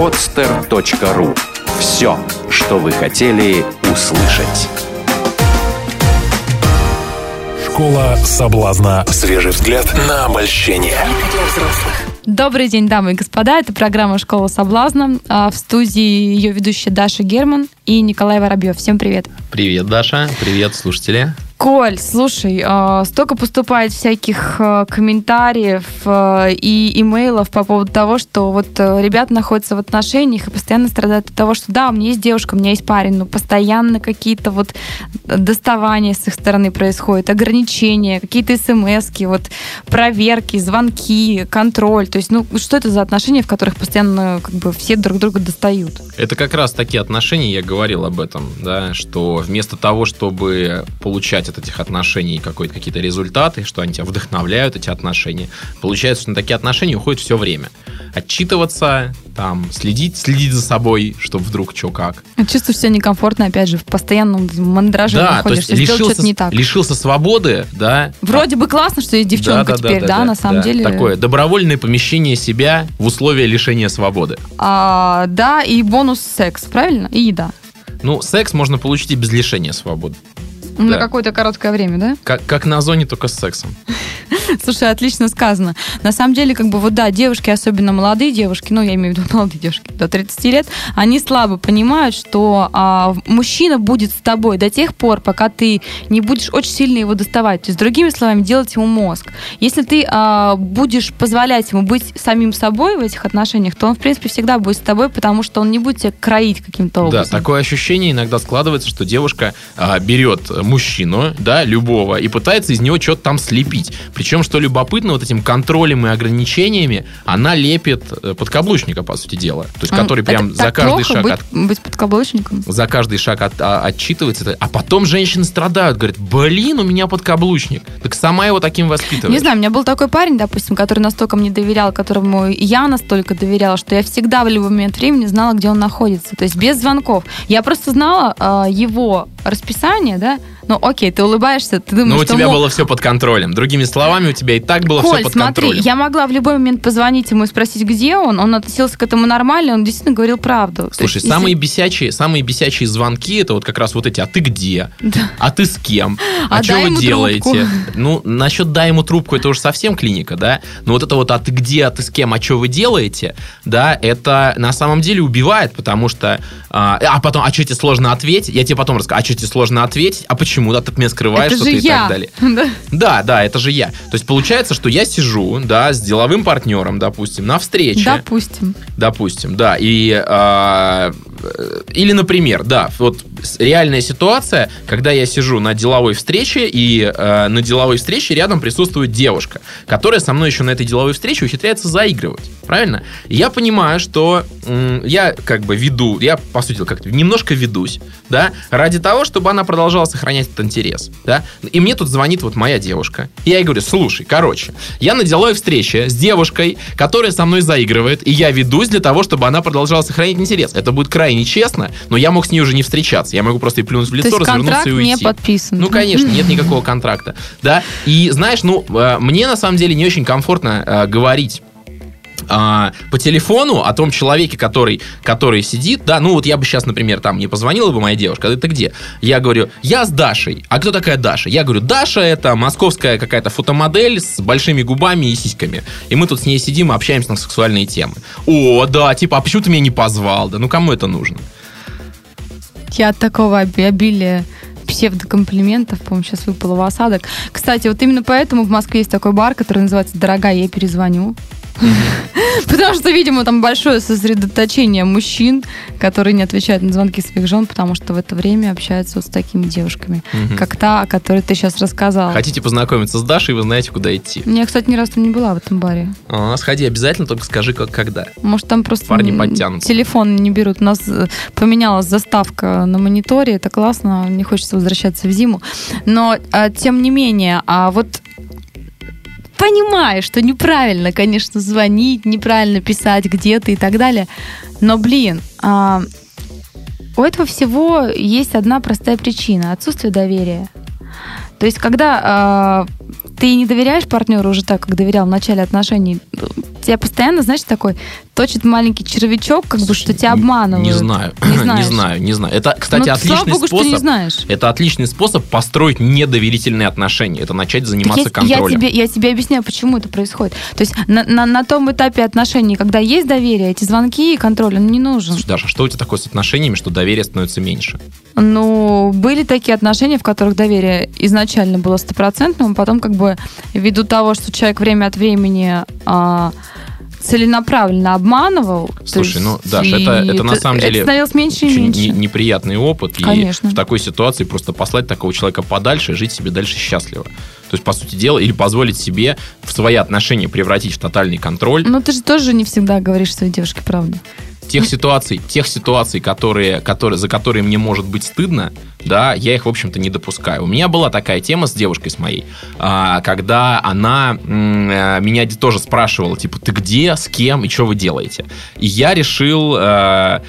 podster.ru Все, что вы хотели услышать. Школа соблазна. Свежий взгляд на обольщение. Добрый день, дамы и господа. Это программа «Школа соблазна». А, В студии ее ведущая Даша Герман и Николай Воробьев. Всем привет. Привет, Даша. Привет, слушатели. Коль, слушай, а, столько поступает всяких а, комментариев а, и имейлов по поводу того, что вот а, ребята находятся в отношениях и постоянно страдают от того, что да, у меня есть девушка, у меня есть парень, но постоянно какие-то вот доставания с их стороны происходят, ограничения, какие-то смс вот проверки, звонки, контроль. То есть, ну, что это за отношения, в которых постоянно как бы все друг друга достают? Это как раз такие отношения, я говорил об этом, да, что вместо того, чтобы получать от этих отношений какой-то, какие-то результаты, что они тебя вдохновляют, эти отношения, получается, что на такие отношения уходит все время. Отчитываться, там, следить, следить за собой, чтобы вдруг что как. Чувствуешь себя некомфортно, опять же, в постоянном мандраже Да, то есть лишился, что-то не так. лишился свободы, да. Вроде бы классно, что есть девчонка теперь, да, на самом да. деле. Такое добровольное помещение себя в условия лишения свободы. А, да, и бонус секс, правильно? И еда. Ну, секс можно получить и без лишения свободы. На Да. какое-то короткое время, да? Как, как на зоне, только с сексом. Слушай, отлично сказано. На самом деле, как бы вот да, девушки, особенно молодые девушки, ну, я имею в виду молодые девушки до 30 лет, они слабо понимают, что а, мужчина будет с тобой до тех пор, пока ты не будешь очень сильно его доставать. То есть, другими словами, делать ему мозг. Если ты а, будешь позволять ему быть самим собой в этих отношениях, то он, в принципе, всегда будет с тобой, потому что он не будет тебя кроить каким-то Да, образом. такое ощущение иногда складывается, что девушка а, берет мужчину, да, любого, и пытается из него что-то там слепить. Причем, что любопытно, вот этим контролем и ограничениями она лепит э, подкаблучника, по сути дела. То есть, М, который прям это за так каждый шаг быть, от- быть подкаблучником? за каждый шаг от- а, отчитывается. А потом женщины страдают, говорят, блин, у меня подкаблучник. Так сама его таким воспитывает. Не знаю, у меня был такой парень, допустим, который настолько мне доверял, которому я настолько доверяла, что я всегда в любой момент времени знала, где он находится. То есть без звонков. Я просто знала а, его расписание, да. Ну, окей, ты улыбаешься, ты думаешь, Но у тебя мол, было все под контролем. Другими словами, у тебя и так было Коль, все под смотри, контролем. я могла в любой момент позвонить ему и спросить, где он. Он относился к этому нормально, он действительно говорил правду. Слушай, есть, самые если- бесячие, самые бесячие звонки это вот как раз вот эти, а ты где? Да. А ты с кем? А, А что вы делаете? трубку. Ну, насчет дай ему трубку, это уже совсем клиника, да? Но вот это вот, а ты где, а ты с кем, а что вы делаете? Да, это на самом деле убивает, потому что... А, а потом, а что тебе сложно ответить? Я тебе потом расскажу, а что тебе сложно ответить? А почему? Да, ты от меня скрываешь что-то и я. так далее. Да. Да, да, это же я. То есть получается, что я сижу, да, с деловым партнером, допустим, на встрече. Допустим. Допустим, да. И, а, э, или, например, да, вот реальная ситуация, когда я сижу на деловой встрече, и э, на деловой встрече рядом присутствует девушка, которая со мной еще на этой деловой встрече ухитряется заигрывать. Правильно? И я понимаю, что м, я как бы веду, я, по сути, как-то немножко ведусь, да, ради того, чтобы она продолжала сохранять этот интерес, да. И мне тут звонит вот моя девушка. И я ей говорю, слушай, короче, я на деловой встрече с девушкой, которая со мной заигрывает, и я ведусь для того, чтобы она продолжала сохранять интерес. Это будет крайне честно, но я мог с ней уже не встречаться. Я могу просто ей плюнуть в То лицо, есть развернуться и уйти. не подписан. Ну, конечно, нет никакого контракта. Да. И знаешь, ну, э, мне на самом деле не очень комфортно э, говорить а, по телефону о том человеке, который, который сидит, да, ну вот я бы сейчас, например, там не позвонила бы моя девушка, а ты где? Я говорю, я с Дашей. А кто такая Даша? Я говорю, Даша это московская какая-то фотомодель с большими губами и сиськами. И мы тут с ней сидим и общаемся на сексуальные темы. О, да, типа, а почему ты меня не позвал? Да ну кому это нужно? Я от такого оби- обилия псевдокомплиментов, по-моему, сейчас выпало в осадок. Кстати, вот именно поэтому в Москве есть такой бар, который называется «Дорогая, я перезвоню». Потому что, видимо, там большое сосредоточение мужчин, которые не отвечают на звонки своих жен, потому что в это время общаются вот с такими девушками, Мгм. как та, о которой ты сейчас рассказал. Хотите познакомиться с Дашей, вы знаете, куда идти. Я, кстати, ни разу там не была в этом баре. А, сходи обязательно, только скажи, как, когда. Может, там просто Парни подтянутся. телефон не берут. У нас э, поменялась заставка на мониторе. Это классно. Не хочется возвращаться в зиму. Но, а, тем не менее, а вот понимаю, что неправильно, конечно, звонить, неправильно писать где-то и так далее. Но, блин, а, у этого всего есть одна простая причина. Отсутствие доверия. То есть, когда а, ты не доверяешь партнеру уже так, как доверял в начале отношений, тебя постоянно, знаешь, такой точит маленький червячок, как бы, что тебя обманывают. Не знаю. Не знаю, не знаю. Это, кстати, Ну, отличный богу, что способ. не знаешь. Это отличный способ построить недоверительные отношения. Это начать Так заниматься есть- я, контролем. тебе, я тебе объясняю, почему это происходит. То есть на, на, на том этапе отношений, когда есть доверие, эти звонки и контроль, он не нужен. Слушай, Даша, что у тебя такое с отношениями, что доверие становится меньше? Ну, были такие отношения, в которых доверие изначально было стопроцентным, потом как бы ввиду того, что человек время от времени а, целенаправленно обманывал. Слушай, ну, Даш, и это- это на самом деле Это становилось меньше и меньше. не- неприятный опыт. Конечно. И в такой ситуации просто послать такого человека подальше и жить себе дальше счастливо. То есть, по сути дела, или позволить себе в свои отношения превратить в тотальный контроль. Ну, ты же тоже не всегда говоришь своей девушке правду. Тех ситуаций, тех ситуаций, которые, которые, за которые мне может быть стыдно, да, я их, в общем-то, не допускаю. У меня была такая тема с девушкой с моей, а, когда она э, меня тоже спрашивала, типа, ты где, с кем и что вы делаете? И я решил... э,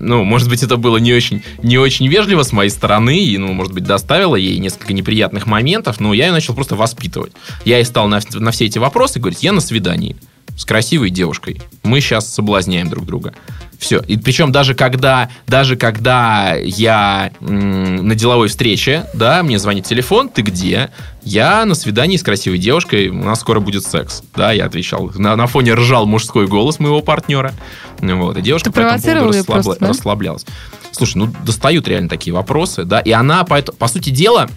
ну, может быть, это было не очень, не очень вежливо с моей стороны, и, ну, может быть, доставило ей несколько неприятных моментов, но я ее начал просто воспитывать. Я ей стал на, на все эти вопросы говорить, я на свидании с красивой девушкой. Мы сейчас соблазняем друг друга. Все. И причем даже когда, даже когда я м, на деловой встрече, да, мне звонит телефон, ты где? Я на свидании с красивой девушкой, у нас скоро будет секс. Да, я отвечал. На, на фоне ржал мужской голос моего партнера. Вот. И девушка Ты по этому поводу расслабла- просто, да? расслаблялась. Слушай, ну достают реально такие вопросы, да, и она, по, по сути дела,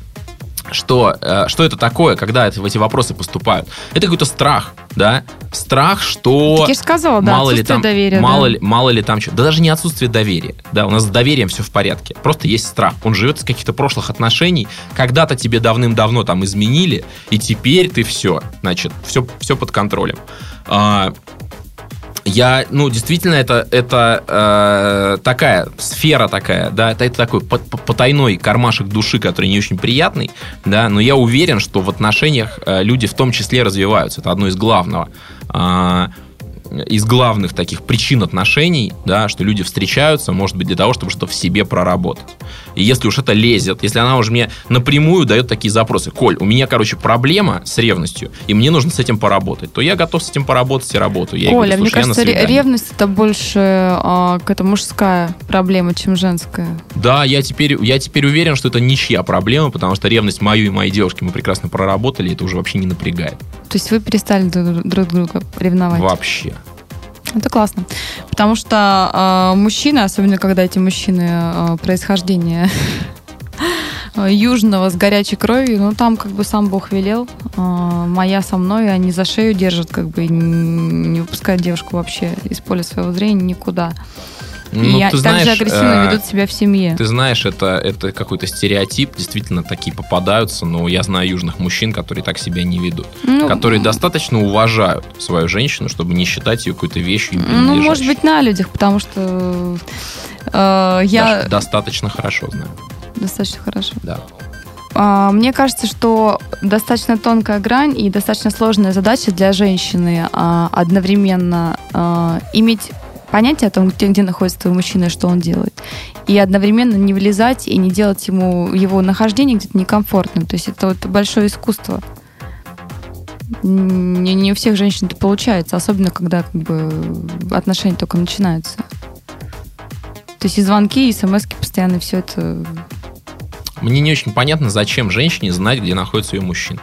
что, э, что это такое, когда это, эти вопросы поступают? Это какой-то страх, да? Страх, что... Так я же сказала, да, мало ли там, доверия. мало, да. ли, мало ли там что. Да даже не отсутствие доверия. Да, у нас с доверием все в порядке. Просто есть страх. Он живет из каких-то прошлых отношений. Когда-то тебе давным-давно там изменили, и теперь ты все, значит, все, все под контролем. А, я, ну, действительно, это, это э, такая сфера такая, да, это, это такой по- по- потайной кармашек души, который не очень приятный, да, но я уверен, что в отношениях э, люди в том числе развиваются. Это одно из главного. А, из главных таких причин отношений, да, что люди встречаются, может быть, для того, чтобы что-то в себе проработать. Если уж это лезет, если она уже мне напрямую дает такие запросы, Коль, у меня, короче, проблема с ревностью, и мне нужно с этим поработать, то я готов с этим поработать и работаю. Я ей Оля, говорю, мне «Слушай, я на кажется, ре- свидании». ревность это больше а, какая-то мужская проблема, чем женская. Да, я теперь, я теперь уверен, что это ничья проблема, потому что ревность мою и моей девушки мы прекрасно проработали, и это уже вообще не напрягает. То есть вы перестали друг друга ревновать. Вообще. Это классно. Потому что а, мужчины, особенно когда эти мужчины а, происхождения южного с горячей кровью, ну там как бы сам Бог велел, а, моя со мной, они за шею держат, как бы не выпускают девушку вообще из поля своего зрения никуда. Ну, и ты также знаешь, агрессивно э, ведут себя в семье. Ты знаешь, это, это какой-то стереотип, действительно такие попадаются, но я знаю южных мужчин, которые так себя не ведут. Ну, которые достаточно уважают свою женщину, чтобы не считать ее какой-то вещью Ну, может быть, на людях, потому что э, я Даша, достаточно хорошо знаю. достаточно хорошо. Да. А, Мне кажется, что достаточно тонкая грань и достаточно сложная задача для женщины а, одновременно а, иметь понятие о том, где, где находится твой мужчина и что он делает. И одновременно не влезать и не делать ему его нахождение где-то некомфортным. То есть это вот большое искусство. Не, не у всех женщин это получается, особенно когда как бы, отношения только начинаются. То есть и звонки, и смс постоянно все это Мне не очень понятно, зачем женщине знать, где находится ее мужчина.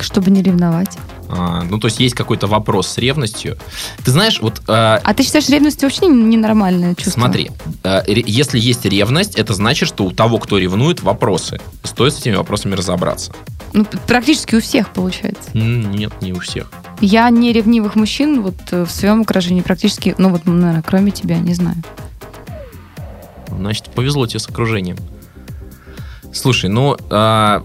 чтобы не ревновать. А, ну, то есть есть какой-то вопрос с ревностью. Ты знаешь, вот а, А ты считаешь, ревность вообще ненормальное чувство? Смотри, э, если есть ревность, это значит, что у того, кто ревнует, вопросы. Стоит с этими вопросами разобраться. Ну, практически у всех получается. Нет, не у всех. Я не ревнивых мужчин вот э, в своем окружении практически, ну вот, наверное, кроме тебя, не знаю. Значит, повезло тебе с окружением. Слушай, ну а,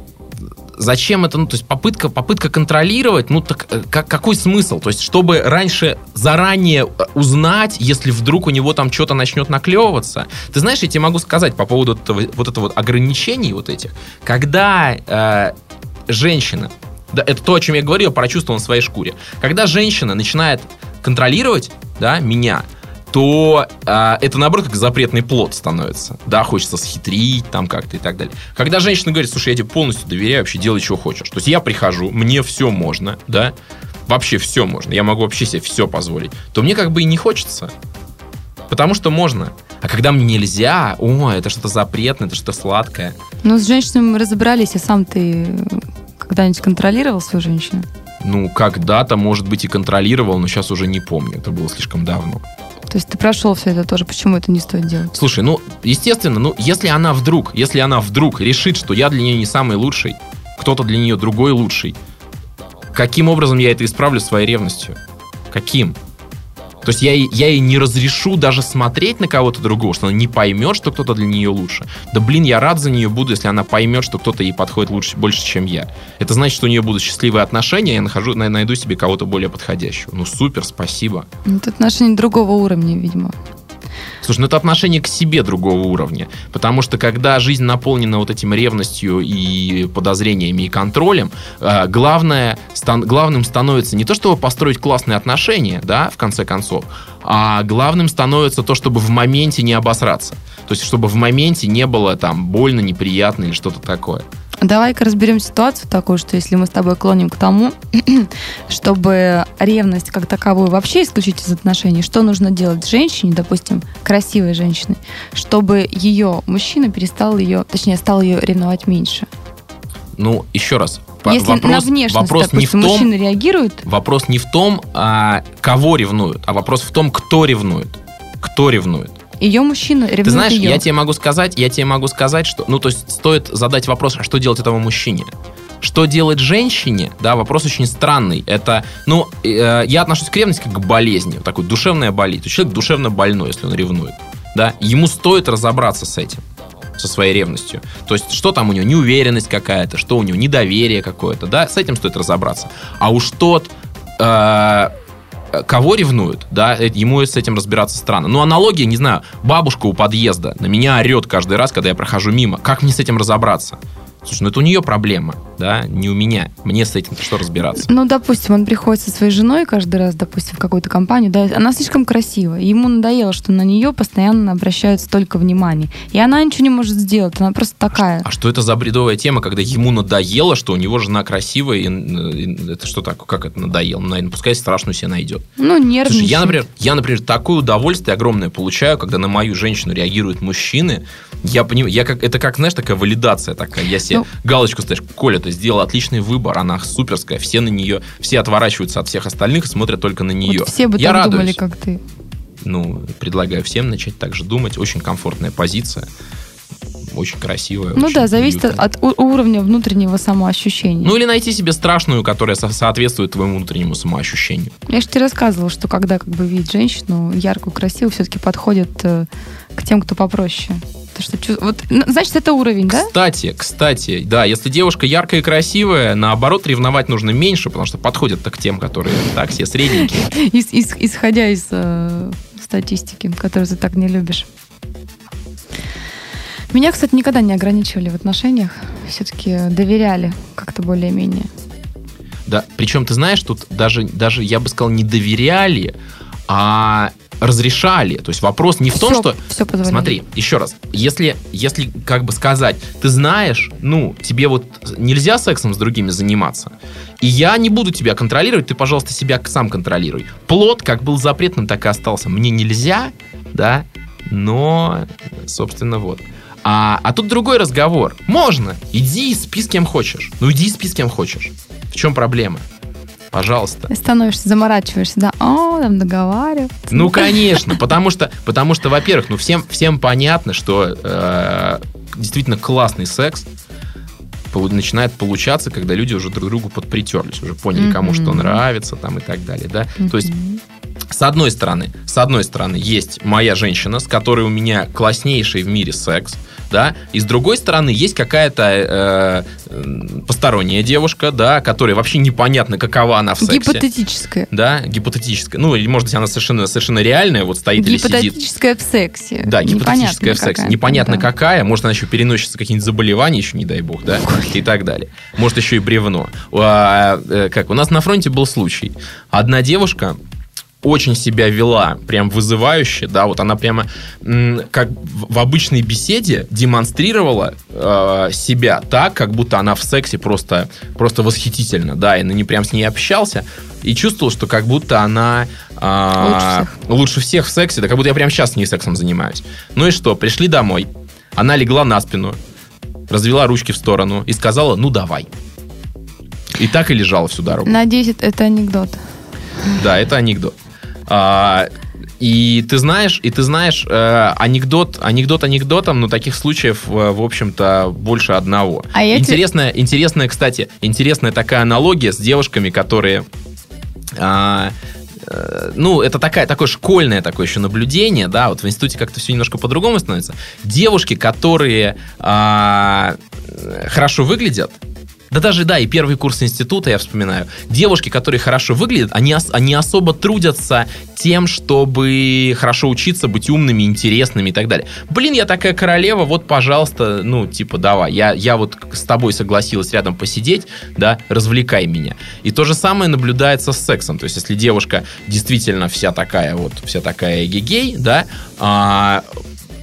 зачем это? Ну, то есть попытка, попытка контролировать, ну так э, как, какой смысл? То есть, чтобы раньше заранее э, узнать, если вдруг у него там что-то начнет наклевываться. Ты знаешь, я тебе могу сказать по поводу этого, вот этого вот ограничений вот этих. Когда э, женщина, да, это то, о чем я говорил, я прочувствовал на своей шкуре. Когда женщина начинает контролировать, да, меня, то а, это наоборот как запретный плод становится. Да, хочется схитрить там как-то и так далее. Когда женщина говорит, слушай, я тебе полностью доверяю, вообще делай, что хочешь. То есть я прихожу, мне все можно, да, вообще все можно, я могу вообще себе все позволить, то мне как бы и не хочется. Потому что можно. А когда мне нельзя, о, это что-то запретное, это что-то сладкое. Ну, с женщинами мы разобрались, а сам ты когда-нибудь контролировал свою женщину? Ну, когда-то, может быть, и контролировал, но сейчас уже не помню. Это было слишком давно. То есть ты прошел все это тоже, почему это не стоит делать? Слушай, ну, естественно, ну, если она вдруг, если она вдруг решит, что я для нее не самый лучший, кто-то для нее другой лучший, каким образом я это исправлю своей ревностью? Каким? То есть я, ей- я ей не разрешу даже смотреть на кого-то другого, что она не поймет, что кто-то для нее лучше. Да блин, я рад за нее буду, если она поймет, что кто-то ей подходит лучше, больше, чем я. Это значит, что у нее будут счастливые отношения, я нахожу, на- найду себе кого-то более подходящего. Ну супер, спасибо. Ну, Это отношения другого уровня, видимо. Слушай, ну это отношение к себе другого уровня. Потому что когда жизнь наполнена вот этим ревностью и подозрениями и контролем, э, главное, стан- главным становится не то, чтобы построить классные отношения, да, в конце концов, а главным становится то, чтобы в моменте не обосраться. То есть, чтобы в моменте не было там больно, неприятно или что-то такое. Давай-ка разберем ситуацию такую, что если мы с тобой клоним к тому, чтобы ревность как таковую вообще исключить из отношений, что нужно делать женщине, допустим, красивой женщине, чтобы ее мужчина перестал ее, точнее, стал ее ревновать меньше? Ну, еще раз. если на вопрос, внешность, вопрос не в допустим, том, мужчина реагирует, Вопрос не в том, а, кого ревнуют, а вопрос в том, кто ревнует. Кто ревнует. Ее мужчина ревнует Ты знаешь, ее. я тебе могу сказать, я тебе могу сказать, что, ну, то есть стоит задать вопрос, а что делать этому мужчине? Что делать женщине? Да, вопрос очень странный. Это, ну, э, я отношусь к ревности как к болезни, вот такой душевная болезнь. Человек душевно больной, если он ревнует. Да, ему стоит разобраться с этим со своей ревностью. То есть, что там у него, неуверенность какая-то, что у него, недоверие какое-то, да, с этим стоит разобраться. А уж тот, э, кого ревнуют, да, э, ему с этим разбираться странно. Ну, аналогия, не знаю, бабушка у подъезда на меня орет каждый раз, когда я прохожу мимо. Как мне с этим разобраться? Слушай, ну это у нее проблема, да, не у меня. Мне с этим что разбираться? Ну, допустим, он приходит со своей женой каждый раз, допустим, в какую-то компанию, да, она слишком красивая, ему надоело, что на нее постоянно обращают столько внимания. И она ничего не может сделать, она просто такая. А что это за бредовая тема, когда ему надоело, что у него жена красивая, и, и это что такое? Как это надоело? Ну, наверное, пускай страшную себе найдет. Ну, нервничает. Слушай, я, например, я, например, такое удовольствие огромное получаю, когда на мою женщину реагируют мужчины. Я понимаю, я как, это как, знаешь, такая валидация такая. Я себе Ну. галочку ставишь, Коля, ты сделал отличный выбор, она суперская, все на нее, все отворачиваются от всех остальных и смотрят только на нее. Вот все бы я так радуюсь. думали, как ты. Ну, предлагаю всем начать так же думать. Очень комфортная позиция. Очень красивая. Ну очень да, зависит уютная. от уровня внутреннего самоощущения. Ну или найти себе страшную, которая со- соответствует твоему внутреннему самоощущению. Я же тебе рассказывала, что когда как бы видит женщину яркую, красивую, все-таки подходит э, к тем, кто попроще. То, что, вот, ну, значит, это уровень, да? Кстати, кстати, да, если девушка яркая и красивая, наоборот, ревновать нужно меньше, потому что подходят-то к тем, которые так все средненькие. Ис- ис- исходя из э, статистики, которую ты так не любишь. Меня, кстати, никогда не ограничивали в отношениях. Все-таки доверяли как-то более-менее. Да, причем, ты знаешь, тут даже, даже, я бы сказал, не доверяли, а разрешали. То есть вопрос не в том, что... всё позволяли. Смотри, еще раз. Если, если, как бы сказать, ты знаешь, ну, тебе вот нельзя сексом с другими заниматься, и я не буду тебя контролировать, ты, пожалуйста, себя сам контролируй. Плод как был запретным, так и остался. Мне нельзя, да, но, собственно, вот. А, а тут другой разговор. Можно. Иди и спи с кем хочешь. Ну, иди и спи с кем хочешь. В чем проблема? Пожалуйста. Становишься, заморачиваешься, да, о, там договариваться. Ну, конечно, потому что, потому что, во-первых, ну всем, всем понятно, что э, действительно классный секс начинает получаться, когда люди уже друг другу подпритерлись, уже поняли, кому что нравится, там и так далее, да. То есть. С одной стороны, с одной стороны, есть моя женщина, с которой у меня класснейший в мире секс, да, и с другой стороны, есть какая-то э, э, посторонняя девушка, да, которой вообще непонятно, какова она в сексе. Гипотетическое. Да, гипотетическая. Ну, или, может быть, она совершенно, совершенно реальная, вот стоит или сидит. Гипотетическое в сексе. Да, гипотетическая в сексе. какая-то, Непонятно да. какая. Может, она еще переносится какие-нибудь заболевания, еще не дай бог, да, и так далее. Может, еще и бревно. А, э, как, у нас на фронте был случай. Одна девушка очень себя вела прям вызывающе, да, вот она прямо как в обычной беседе демонстрировала э, себя так, как будто она в сексе просто, просто восхитительно, да, и на не прям с ней общался, и чувствовал, что как будто она а, Лучше лучше всех в сексе, да как будто я прямо сейчас с ней сексом занимаюсь. Ну и что, пришли домой, она легла на спину, развела ручки в сторону и сказала, ну давай. И так и лежала всю дорогу. Надеюсь, это анекдот. Да, это анекдот. А, и ты знаешь, и ты знаешь, э, анекдот, анекдот анекдотом, но таких случаев, э, в общем-то, больше одного. А я те- интересная, интересная, кстати, интересная такая аналогия с девушками, которые а, э, ну, это такая, такое школьное такое еще наблюдение, да, вот в институте как-то все немножко по-другому становится. Девушки, которые а, э, хорошо выглядят, да даже, да, и первый курс института я вспоминаю. Девушки, которые хорошо выглядят, они, они особо трудятся тем, чтобы хорошо учиться, быть умными, интересными и так далее. Блин, я такая королева, вот, пожалуйста, ну, типа, давай, я, я вот с тобой согласилась рядом посидеть, да, развлекай меня. И то же самое наблюдается с сексом. То есть, если девушка действительно вся такая вот, вся такая гей, да, а,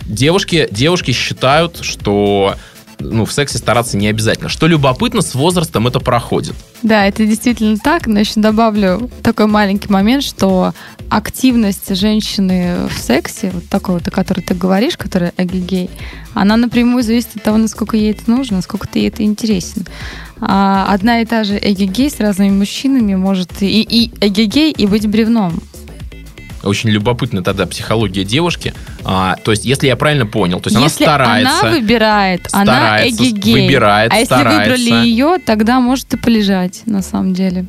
девушки, девушки считают, что ну, в сексе стараться не обязательно. Что любопытно, с возрастом это проходит. Да, это действительно так, но еще добавлю такой маленький момент, что активность женщины в сексе, вот такой вот, о которой ты говоришь, которая эгегей, она напрямую зависит от того, насколько ей это нужно, насколько ей это интересен. А одна и та же эгегей с разными мужчинами может и, и эгегей, и быть бревном. Очень любопытна тогда психология девушки. А, то есть, если я правильно понял, то есть если она старается. она выбирает, она старается, эгегей. выбирает, а если старается. выбрали ее, тогда может и полежать, на самом деле.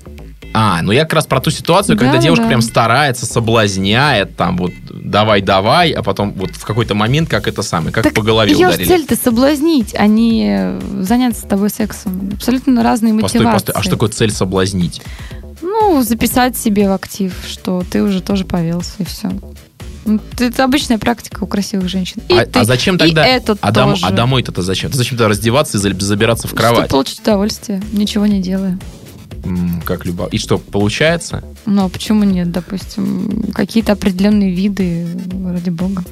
А, ну я как раз про ту ситуацию, когда Да, девушка да. прям старается, соблазняет, там вот давай-давай, а потом вот в какой-то момент как это самое, как Так по голове ее ударили. цель-то соблазнить, а не заняться с тобой сексом. Абсолютно разные Постой, мотивации. постой, а что такое цель соблазнить? Ну, записать себе в актив, что ты уже тоже повелся, и все. Это обычная практика у красивых женщин. И а, ты, а зачем и тогда? этот а, дом- тоже. а домой-то зачем? Зачем тогда раздеваться и за- забираться в Чтобы кровать? получить удовольствие, ничего не делая. Как любо. И что, получается? Но почему нет, допустим, какие-то определенные виды, ради бога.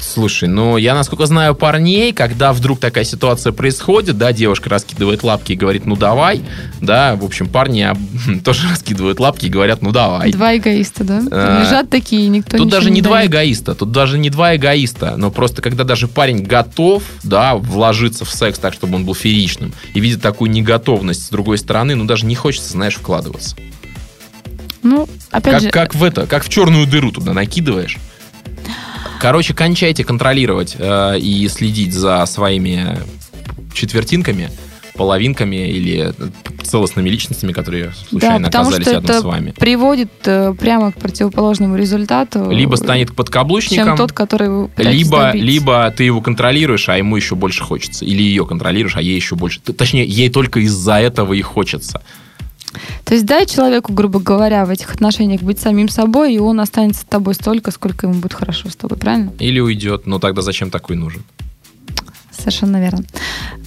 Слушай, ну я насколько знаю парней, когда вдруг такая ситуация происходит, да, девушка раскидывает лапки и говорит, ну давай, да, в общем, парни тоже раскидывают лапки и говорят, ну давай. Два эгоиста, да? А, Лежат такие, никто Тут ничего даже не два дает. эгоиста, тут даже не два эгоиста, но просто когда даже парень готов, да, вложиться в секс так, чтобы он был фееричным, и видит такую неготовность с другой стороны, ну даже не хочется, знаешь, вкладываться. Ну, опять Как, же, как в это, как в черную дыру туда накидываешь. Короче, кончайте контролировать э, и следить за своими четвертинками, половинками или целостными личностями, которые случайно да, потому оказались что рядом это с вами. приводит э, прямо к противоположному результату. Либо станет чем подкаблучником, тот, который вы либо, либо ты его контролируешь, а ему еще больше хочется. Или ее контролируешь, а ей еще больше. Точнее, ей только из-за этого и хочется. То есть дай человеку, грубо говоря, в этих отношениях быть самим собой, и он останется с тобой столько, сколько ему будет хорошо с тобой, правильно? Или уйдет. Но тогда зачем такой нужен? Совершенно верно.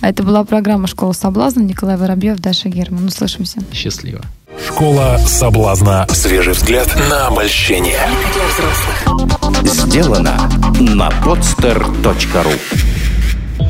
Это была программа «Школа соблазна». Николай Воробьев, Даша Герман. Услышимся. Счастливо. Школа соблазна. Свежий взгляд на обольщение. Сделано на podster.ru